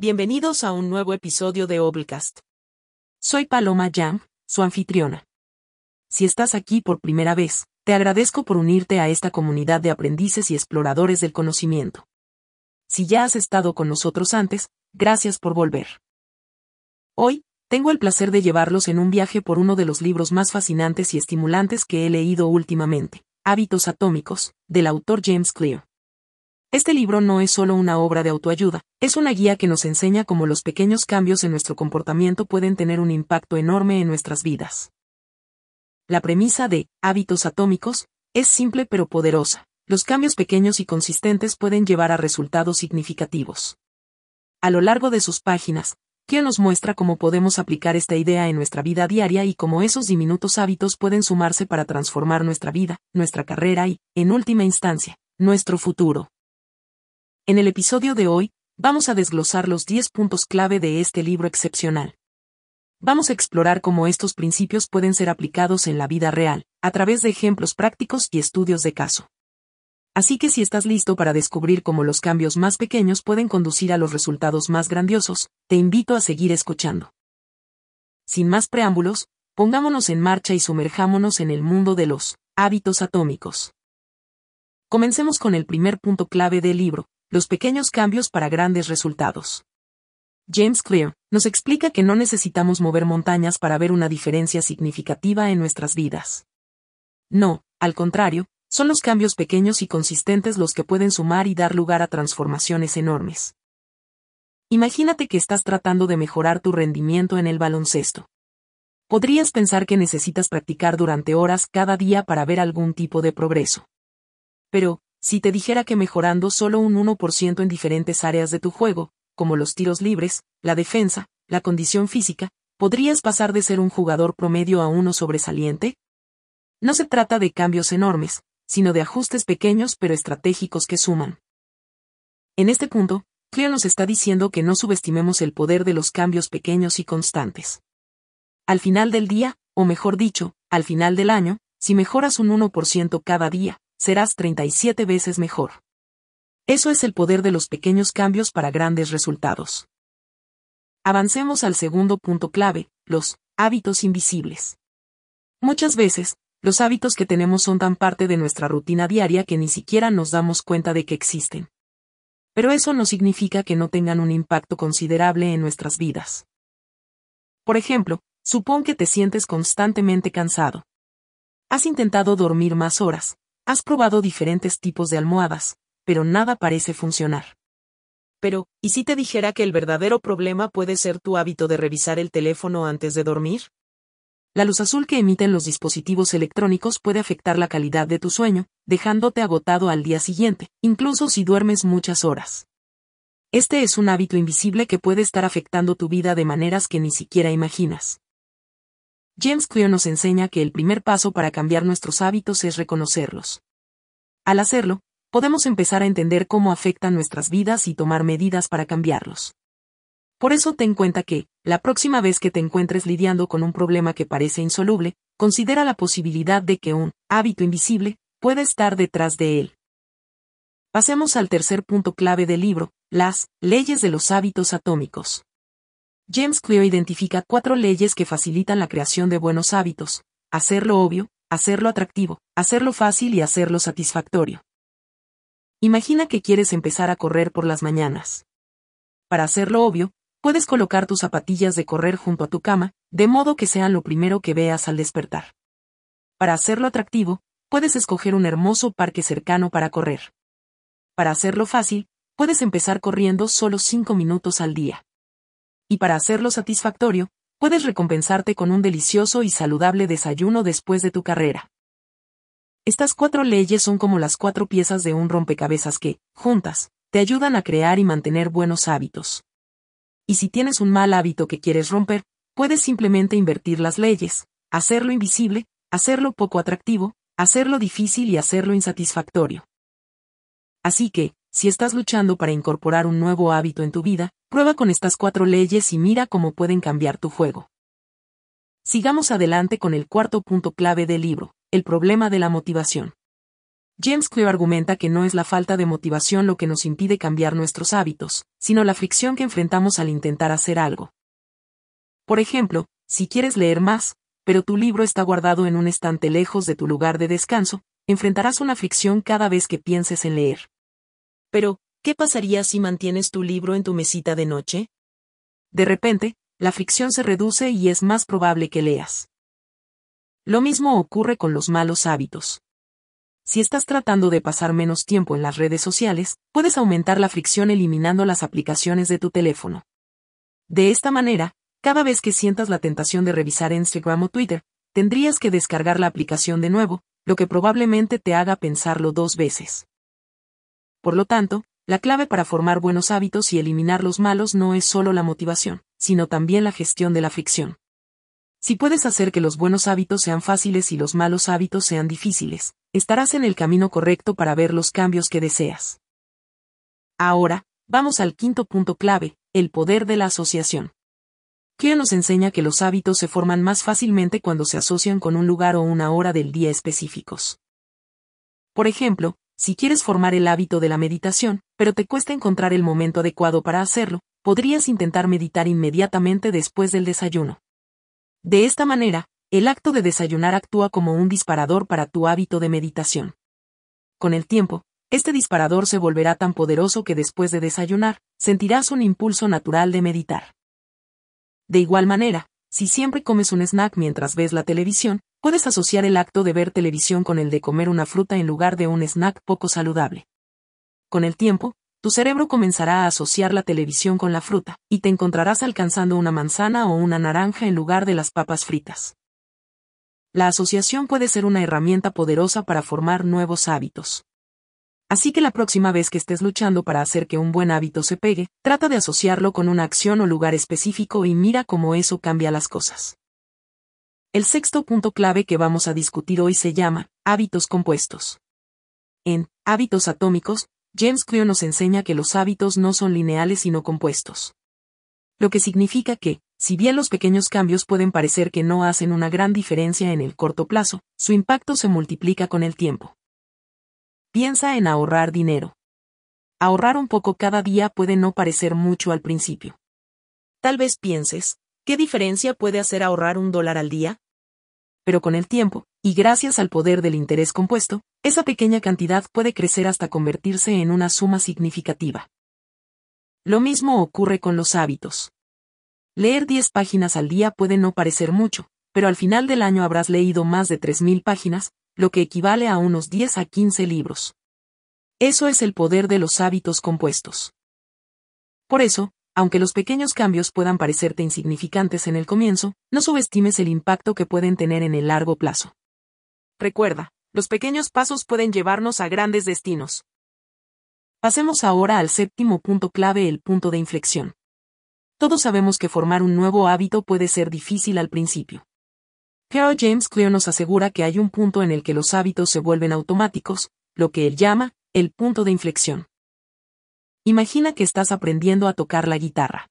Bienvenidos a un nuevo episodio de Obelcast. Soy Paloma Jam, su anfitriona. Si estás aquí por primera vez, te agradezco por unirte a esta comunidad de aprendices y exploradores del conocimiento. Si ya has estado con nosotros antes, gracias por volver. Hoy, tengo el placer de llevarlos en un viaje por uno de los libros más fascinantes y estimulantes que he leído últimamente, Hábitos Atómicos, del autor James Clear. Este libro no es solo una obra de autoayuda, es una guía que nos enseña cómo los pequeños cambios en nuestro comportamiento pueden tener un impacto enorme en nuestras vidas. La premisa de hábitos atómicos es simple pero poderosa. Los cambios pequeños y consistentes pueden llevar a resultados significativos. A lo largo de sus páginas, Kia nos muestra cómo podemos aplicar esta idea en nuestra vida diaria y cómo esos diminutos hábitos pueden sumarse para transformar nuestra vida, nuestra carrera y, en última instancia, nuestro futuro. En el episodio de hoy, vamos a desglosar los 10 puntos clave de este libro excepcional. Vamos a explorar cómo estos principios pueden ser aplicados en la vida real, a través de ejemplos prácticos y estudios de caso. Así que si estás listo para descubrir cómo los cambios más pequeños pueden conducir a los resultados más grandiosos, te invito a seguir escuchando. Sin más preámbulos, pongámonos en marcha y sumerjámonos en el mundo de los hábitos atómicos. Comencemos con el primer punto clave del libro, los pequeños cambios para grandes resultados. James Clear nos explica que no necesitamos mover montañas para ver una diferencia significativa en nuestras vidas. No, al contrario, son los cambios pequeños y consistentes los que pueden sumar y dar lugar a transformaciones enormes. Imagínate que estás tratando de mejorar tu rendimiento en el baloncesto. Podrías pensar que necesitas practicar durante horas cada día para ver algún tipo de progreso. Pero, si te dijera que mejorando solo un 1% en diferentes áreas de tu juego, como los tiros libres, la defensa, la condición física, ¿podrías pasar de ser un jugador promedio a uno sobresaliente? No se trata de cambios enormes, sino de ajustes pequeños pero estratégicos que suman. En este punto, Clear nos está diciendo que no subestimemos el poder de los cambios pequeños y constantes. Al final del día, o mejor dicho, al final del año, si mejoras un 1% cada día, serás 37 veces mejor. Eso es el poder de los pequeños cambios para grandes resultados. Avancemos al segundo punto clave, los hábitos invisibles. Muchas veces, los hábitos que tenemos son tan parte de nuestra rutina diaria que ni siquiera nos damos cuenta de que existen. Pero eso no significa que no tengan un impacto considerable en nuestras vidas. Por ejemplo, supón que te sientes constantemente cansado. Has intentado dormir más horas, Has probado diferentes tipos de almohadas, pero nada parece funcionar. Pero, ¿y si te dijera que el verdadero problema puede ser tu hábito de revisar el teléfono antes de dormir? La luz azul que emiten los dispositivos electrónicos puede afectar la calidad de tu sueño, dejándote agotado al día siguiente, incluso si duermes muchas horas. Este es un hábito invisible que puede estar afectando tu vida de maneras que ni siquiera imaginas. James Clear nos enseña que el primer paso para cambiar nuestros hábitos es reconocerlos. Al hacerlo, podemos empezar a entender cómo afectan nuestras vidas y tomar medidas para cambiarlos. Por eso ten en cuenta que, la próxima vez que te encuentres lidiando con un problema que parece insoluble, considera la posibilidad de que un hábito invisible pueda estar detrás de él. Pasemos al tercer punto clave del libro, las leyes de los hábitos atómicos. James Clear identifica cuatro leyes que facilitan la creación de buenos hábitos, hacerlo obvio, hacerlo atractivo, hacerlo fácil y hacerlo satisfactorio. Imagina que quieres empezar a correr por las mañanas. Para hacerlo obvio, puedes colocar tus zapatillas de correr junto a tu cama, de modo que sean lo primero que veas al despertar. Para hacerlo atractivo, puedes escoger un hermoso parque cercano para correr. Para hacerlo fácil, puedes empezar corriendo solo 5 minutos al día y para hacerlo satisfactorio, puedes recompensarte con un delicioso y saludable desayuno después de tu carrera. Estas cuatro leyes son como las cuatro piezas de un rompecabezas que, juntas, te ayudan a crear y mantener buenos hábitos. Y si tienes un mal hábito que quieres romper, puedes simplemente invertir las leyes, hacerlo invisible, hacerlo poco atractivo, hacerlo difícil y hacerlo insatisfactorio. Así que, si estás luchando para incorporar un nuevo hábito en tu vida, prueba con estas cuatro leyes y mira cómo pueden cambiar tu juego. Sigamos adelante con el cuarto punto clave del libro, el problema de la motivación. James Clear argumenta que no es la falta de motivación lo que nos impide cambiar nuestros hábitos, sino la fricción que enfrentamos al intentar hacer algo. Por ejemplo, si quieres leer más, pero tu libro está guardado en un estante lejos de tu lugar de descanso, enfrentarás una fricción cada vez que pienses en leer. Pero, ¿qué pasaría si mantienes tu libro en tu mesita de noche? De repente, la fricción se reduce y es más probable que leas. Lo mismo ocurre con los malos hábitos. Si estás tratando de pasar menos tiempo en las redes sociales, puedes aumentar la fricción eliminando las aplicaciones de tu teléfono. De esta manera, cada vez que sientas la tentación de revisar Instagram o Twitter, tendrías que descargar la aplicación de nuevo, lo que probablemente te haga pensarlo dos veces. Por lo tanto, la clave para formar buenos hábitos y eliminar los malos no es solo la motivación, sino también la gestión de la fricción. Si puedes hacer que los buenos hábitos sean fáciles y los malos hábitos sean difíciles, estarás en el camino correcto para ver los cambios que deseas. Ahora, vamos al quinto punto clave, el poder de la asociación. Kia nos enseña que los hábitos se forman más fácilmente cuando se asocian con un lugar o una hora del día específicos. Por ejemplo, si quieres formar el hábito de la meditación, pero te cuesta encontrar el momento adecuado para hacerlo, podrías intentar meditar inmediatamente después del desayuno. De esta manera, el acto de desayunar actúa como un disparador para tu hábito de meditación. Con el tiempo, este disparador se volverá tan poderoso que después de desayunar, sentirás un impulso natural de meditar. De igual manera, si siempre comes un snack mientras ves la televisión, puedes asociar el acto de ver televisión con el de comer una fruta en lugar de un snack poco saludable. Con el tiempo, tu cerebro comenzará a asociar la televisión con la fruta, y te encontrarás alcanzando una manzana o una naranja en lugar de las papas fritas. La asociación puede ser una herramienta poderosa para formar nuevos hábitos. Así que la próxima vez que estés luchando para hacer que un buen hábito se pegue, trata de asociarlo con una acción o lugar específico y mira cómo eso cambia las cosas. El sexto punto clave que vamos a discutir hoy se llama hábitos compuestos. En Hábitos atómicos, James Clear nos enseña que los hábitos no son lineales sino compuestos. Lo que significa que, si bien los pequeños cambios pueden parecer que no hacen una gran diferencia en el corto plazo, su impacto se multiplica con el tiempo. Piensa en ahorrar dinero. Ahorrar un poco cada día puede no parecer mucho al principio. Tal vez pienses, ¿qué diferencia puede hacer ahorrar un dólar al día? Pero con el tiempo, y gracias al poder del interés compuesto, esa pequeña cantidad puede crecer hasta convertirse en una suma significativa. Lo mismo ocurre con los hábitos. Leer 10 páginas al día puede no parecer mucho, pero al final del año habrás leído más de 3.000 páginas, lo que equivale a unos 10 a 15 libros. Eso es el poder de los hábitos compuestos. Por eso, aunque los pequeños cambios puedan parecerte insignificantes en el comienzo, no subestimes el impacto que pueden tener en el largo plazo. Recuerda, los pequeños pasos pueden llevarnos a grandes destinos. Pasemos ahora al séptimo punto clave, el punto de inflexión. Todos sabemos que formar un nuevo hábito puede ser difícil al principio. Carol James Clear nos asegura que hay un punto en el que los hábitos se vuelven automáticos, lo que él llama, el punto de inflexión. Imagina que estás aprendiendo a tocar la guitarra.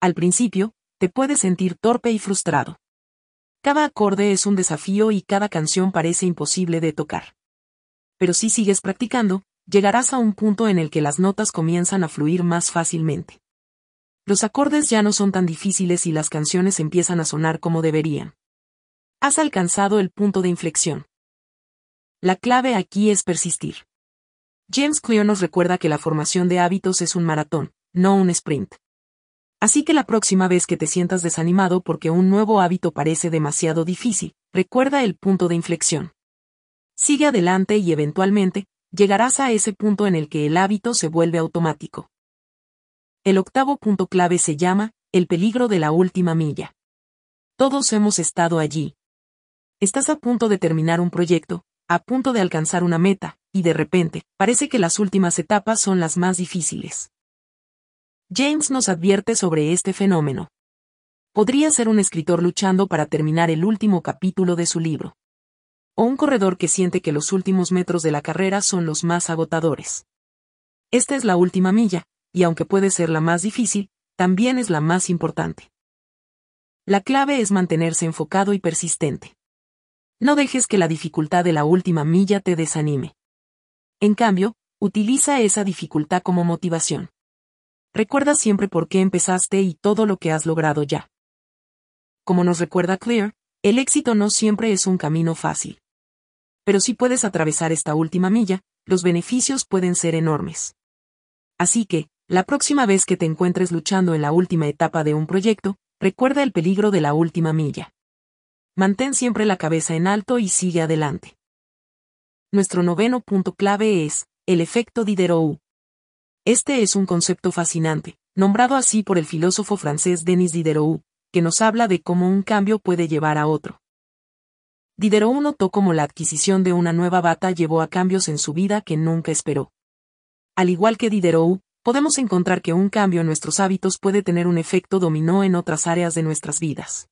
Al principio, te puedes sentir torpe y frustrado. Cada acorde es un desafío y cada canción parece imposible de tocar. Pero si sigues practicando, llegarás a un punto en el que las notas comienzan a fluir más fácilmente. Los acordes ya no son tan difíciles y las canciones empiezan a sonar como deberían. Has alcanzado el punto de inflexión. La clave aquí es persistir. James Clear nos recuerda que la formación de hábitos es un maratón, no un sprint. Así que la próxima vez que te sientas desanimado porque un nuevo hábito parece demasiado difícil, recuerda el punto de inflexión. Sigue adelante y eventualmente, llegarás a ese punto en el que el hábito se vuelve automático. El octavo punto clave se llama, el peligro de la última milla. Todos hemos estado allí, Estás a punto de terminar un proyecto, a punto de alcanzar una meta, y de repente, parece que las últimas etapas son las más difíciles. James nos advierte sobre este fenómeno. Podría ser un escritor luchando para terminar el último capítulo de su libro. O un corredor que siente que los últimos metros de la carrera son los más agotadores. Esta es la última milla, y aunque puede ser la más difícil, también es la más importante. La clave es mantenerse enfocado y persistente. No dejes que la dificultad de la última milla te desanime. En cambio, utiliza esa dificultad como motivación. Recuerda siempre por qué empezaste y todo lo que has logrado ya. Como nos recuerda Clear, el éxito no siempre es un camino fácil. Pero si puedes atravesar esta última milla, los beneficios pueden ser enormes. Así que, la próxima vez que te encuentres luchando en la última etapa de un proyecto, recuerda el peligro de la última milla. Mantén siempre la cabeza en alto y sigue adelante. Nuestro noveno punto clave es, el efecto Diderot. Este es un concepto fascinante, nombrado así por el filósofo francés Denis Diderot, que nos habla de cómo un cambio puede llevar a otro. Diderot notó cómo la adquisición de una nueva bata llevó a cambios en su vida que nunca esperó. Al igual que Diderot, podemos encontrar que un cambio en nuestros hábitos puede tener un efecto dominó en otras áreas de nuestras vidas.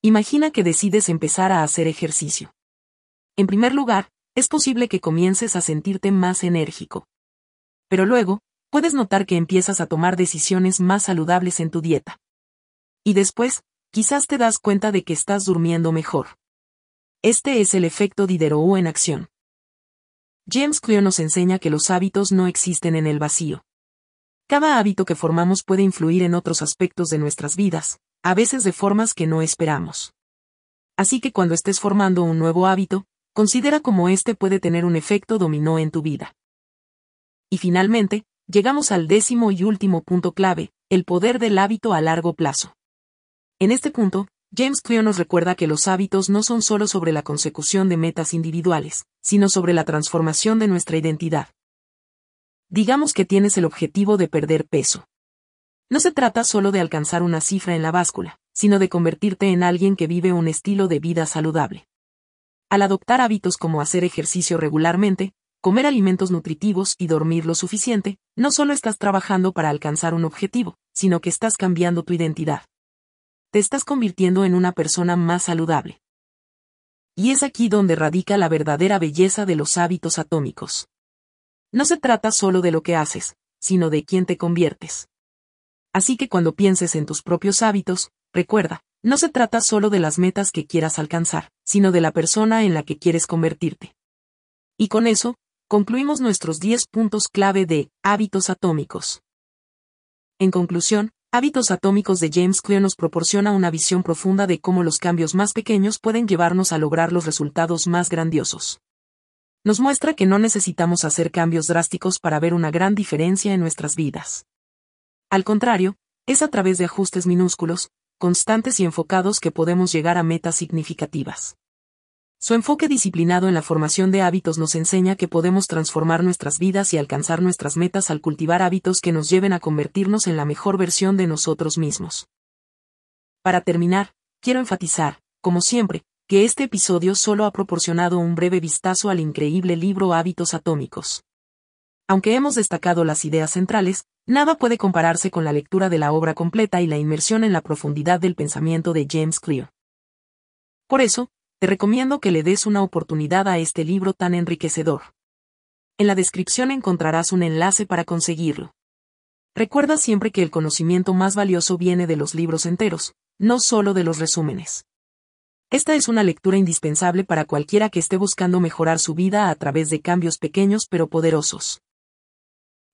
Imagina que decides empezar a hacer ejercicio. En primer lugar, es posible que comiences a sentirte más enérgico pero luego, puedes notar que empiezas a tomar decisiones más saludables en tu dieta. Y después, quizás te das cuenta de que estás durmiendo mejor. Este es el efecto Diderot en acción. James Clear nos enseña que los hábitos no existen en el vacío. Cada hábito que formamos puede influir en otros aspectos de nuestras vidas, a veces de formas que no esperamos. Así que cuando estés formando un nuevo hábito, considera cómo este puede tener un efecto dominó en tu vida. Y finalmente, llegamos al décimo y último punto clave, el poder del hábito a largo plazo. En este punto, James Clear nos recuerda que los hábitos no son solo sobre la consecución de metas individuales, sino sobre la transformación de nuestra identidad. Digamos que tienes el objetivo de perder peso. No se trata solo de alcanzar una cifra en la báscula, sino de convertirte en alguien que vive un estilo de vida saludable. Al adoptar hábitos como hacer ejercicio regularmente, comer alimentos nutritivos y dormir lo suficiente, no solo estás trabajando para alcanzar un objetivo, sino que estás cambiando tu identidad. Te estás convirtiendo en una persona más saludable. Y es aquí donde radica la verdadera belleza de los hábitos atómicos. No se trata solo de lo que haces, sino de quién te conviertes. Así que cuando pienses en tus propios hábitos, recuerda, no se trata solo de las metas que quieras alcanzar, sino de la persona en la que quieres convertirte. Y con eso, concluimos nuestros 10 puntos clave de hábitos atómicos. En conclusión, Hábitos Atómicos de James Clear nos proporciona una visión profunda de cómo los cambios más pequeños pueden llevarnos a lograr los resultados más grandiosos. Nos muestra que no necesitamos hacer cambios drásticos para ver una gran diferencia en nuestras vidas. Al contrario, es a través de ajustes minúsculos, constantes y enfocados que podemos llegar a metas significativas. Su enfoque disciplinado en la formación de hábitos nos enseña que podemos transformar nuestras vidas y alcanzar nuestras metas al cultivar hábitos que nos lleven a convertirnos en la mejor versión de nosotros mismos. Para terminar, quiero enfatizar, como siempre, que este episodio solo ha proporcionado un breve vistazo al increíble libro Hábitos Atómicos. Aunque hemos destacado las ideas centrales, nada puede compararse con la lectura de la obra completa y la inmersión en la profundidad del pensamiento de James Clear. Por eso, te recomiendo que le des una oportunidad a este libro tan enriquecedor. En la descripción encontrarás un enlace para conseguirlo. Recuerda siempre que el conocimiento más valioso viene de los libros enteros, no solo de los resúmenes. Esta es una lectura indispensable para cualquiera que esté buscando mejorar su vida a través de cambios pequeños pero poderosos.